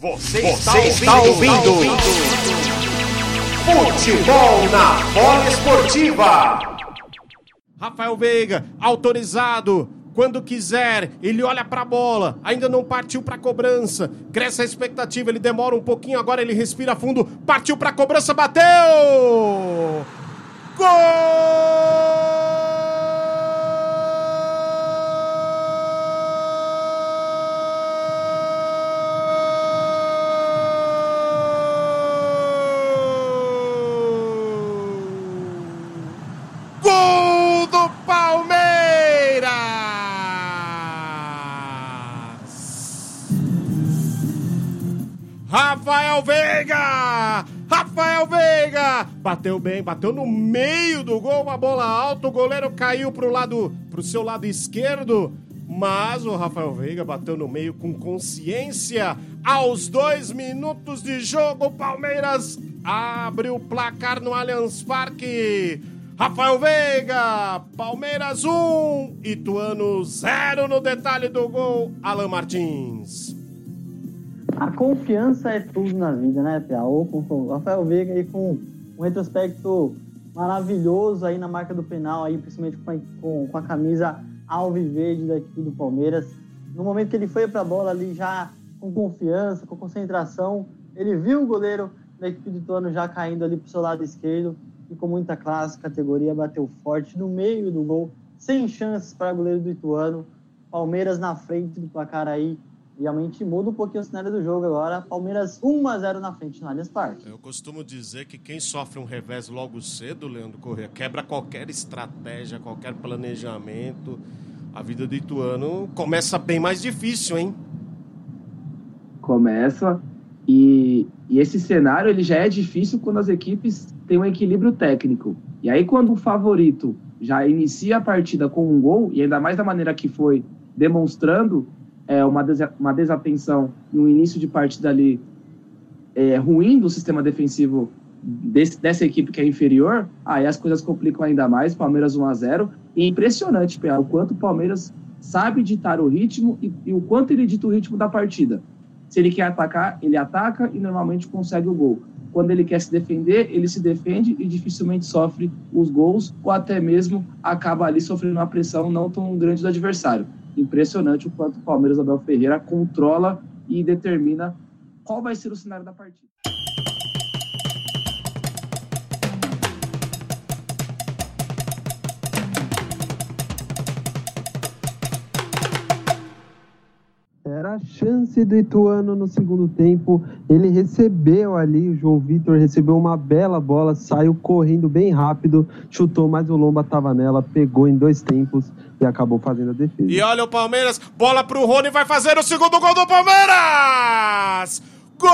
Você, Você está, ouvindo, está ouvindo. Futebol na bola esportiva. Rafael Veiga, autorizado. Quando quiser, ele olha para a bola, ainda não partiu para a cobrança. Cresce a expectativa, ele demora um pouquinho, agora ele respira fundo, partiu para a cobrança, bateu! Gol! Rafael Veiga! Rafael Veiga! Bateu bem, bateu no meio do gol, uma bola alta, o goleiro caiu pro lado, pro seu lado esquerdo, mas o Rafael Veiga bateu no meio com consciência. Aos dois minutos de jogo, o Palmeiras abre o placar no Allianz Parque. Rafael Veiga, Palmeiras 1, Ituano 0 no detalhe do gol, Alan Martins. A confiança é tudo na vida, né, Pia? O Rafael Veiga aí com um retrospecto maravilhoso aí na marca do penal, aí, principalmente com a, com, com a camisa alviverde da equipe do Palmeiras. No momento que ele foi para a bola ali já com confiança, com concentração, ele viu o goleiro da equipe do Ituano já caindo ali para o seu lado esquerdo e com muita classe, categoria, bateu forte no meio do gol, sem chances para o goleiro do Ituano. Palmeiras na frente do placar aí, realmente muda um pouquinho o cenário do jogo agora. Palmeiras 1 a 0 na frente no Allianz Parque. Eu costumo dizer que quem sofre um revés logo cedo, Leandro Corrêa, quebra qualquer estratégia, qualquer planejamento. A vida do Ituano começa bem mais difícil, hein? Começa. E, e esse cenário ele já é difícil quando as equipes têm um equilíbrio técnico. E aí, quando o favorito já inicia a partida com um gol, e ainda mais da maneira que foi demonstrando, é, uma, uma desatenção no início de partida ali é, ruim do sistema defensivo desse, dessa equipe que é inferior, aí as coisas complicam ainda mais. Palmeiras 1 a 0 E é impressionante, Pia, o quanto o Palmeiras sabe ditar o ritmo e, e, o quanto ele dita o ritmo da partida. Se ele quer atacar, ele ataca e normalmente consegue o gol. Quando ele quer se defender, ele se defende e dificilmente sofre os gols ou até mesmo acaba ali sofrendo uma pressão não tão grande do adversário impressionante o quanto o Palmeiras Abel Ferreira controla e determina qual vai ser o cenário da partida. Era a chance do Ituano no segundo tempo. Ele recebeu ali, o João Vitor recebeu uma bela bola, saiu correndo bem rápido, chutou, mas o Lomba estava nela, pegou em dois tempos e acabou fazendo a defesa. E olha o Palmeiras, bola pro Rony, vai fazer o segundo gol do Palmeiras! Gol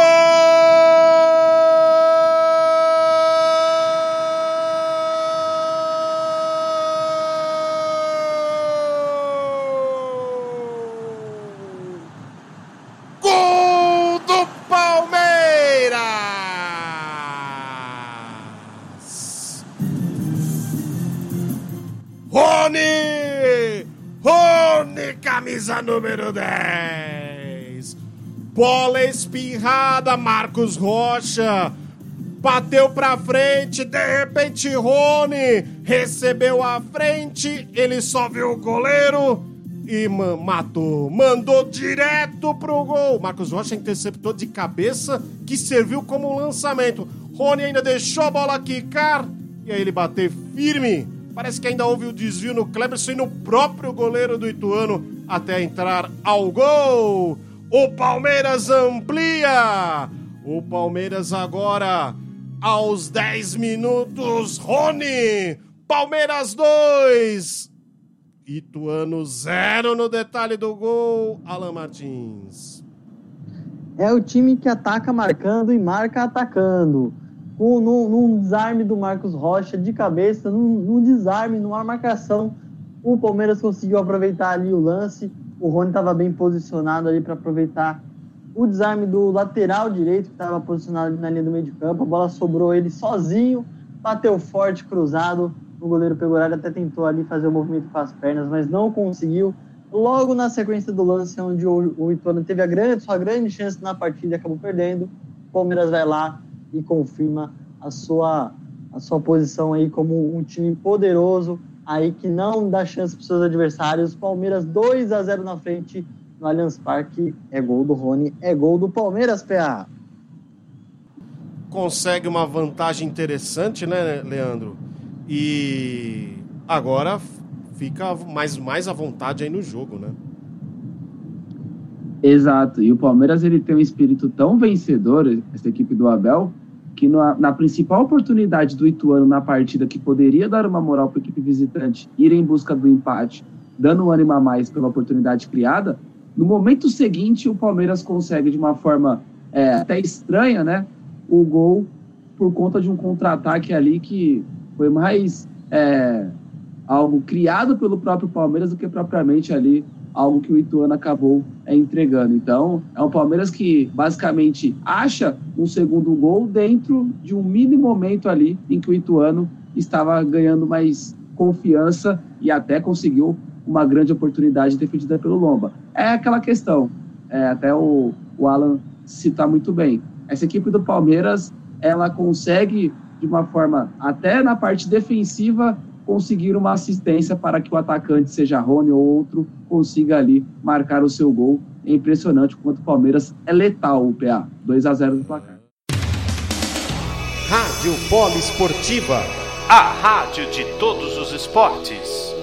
Camisa número 10. Bola espirrada, Marcos Rocha. Bateu pra frente, de repente Rony recebeu a frente, ele só viu o goleiro e matou. Mandou direto pro gol. Marcos Rocha interceptou de cabeça, que serviu como lançamento. Rony ainda deixou a bola quicar e aí ele bateu firme Parece que ainda houve o desvio no Cleberson e no próprio goleiro do Ituano até entrar ao gol. O Palmeiras amplia. O Palmeiras agora aos 10 minutos. Rony. Palmeiras 2. Ituano 0 no detalhe do gol. Alan Martins. É o time que ataca marcando e marca atacando com, num, num, desarme do Marcos Rocha de cabeça, num, num, desarme, numa marcação. O Palmeiras conseguiu aproveitar ali o lance. O Rony estava bem posicionado ali para aproveitar o desarme do lateral direito, que estava posicionado na linha do meio de campo. A bola sobrou ele sozinho, bateu forte, cruzado. O goleiro pegou até tentou ali fazer o movimento com as pernas, mas não conseguiu. logo na sequência do lance onde o, o Ituano teve a grande, sua grande chance na partida e acabou perdendo, o Palmeiras vai lá e confirma a sua, a sua posição aí como um time poderoso, aí que não dá chance para os seus adversários. Palmeiras 2 a 0 na frente no Allianz Parque. É gol do Rony, é gol do Palmeiras, PA. Consegue uma vantagem interessante, né, Leandro? E agora fica mais, mais à vontade aí no jogo, né? Exato. E o Palmeiras ele tem um espírito tão vencedor, essa equipe do Abel, que na, na, principal oportunidade do Ituano na partida, que poderia dar uma moral para a equipe visitante ir em busca do empate, dando um ânimo a mais pela oportunidade criada, no momento seguinte o Palmeiras consegue de uma forma é, até estranha, né, o gol por conta de um contra-ataque ali que foi mais é, algo criado pelo próprio Palmeiras do que propriamente ali algo que o Ituano acabou é, entregando. Então, é um Palmeiras que basicamente acha um segundo gol dentro de um mini momento ali em que o Ituano estava ganhando mais confiança e até conseguiu uma grande oportunidade defendida pelo Lomba. É aquela questão, é, até o, o Alan citar muito bem. Essa equipe do Palmeiras, ela consegue de uma forma, até na parte defensiva, conseguir uma assistência para que o atacante, seja Rony ou outro, consiga ali marcar o seu gol. É impressionante quanto o Palmeiras é letal o PA. 2 a 0 no placar. Rádio Polo Esportiva, a rádio de todos os esportes.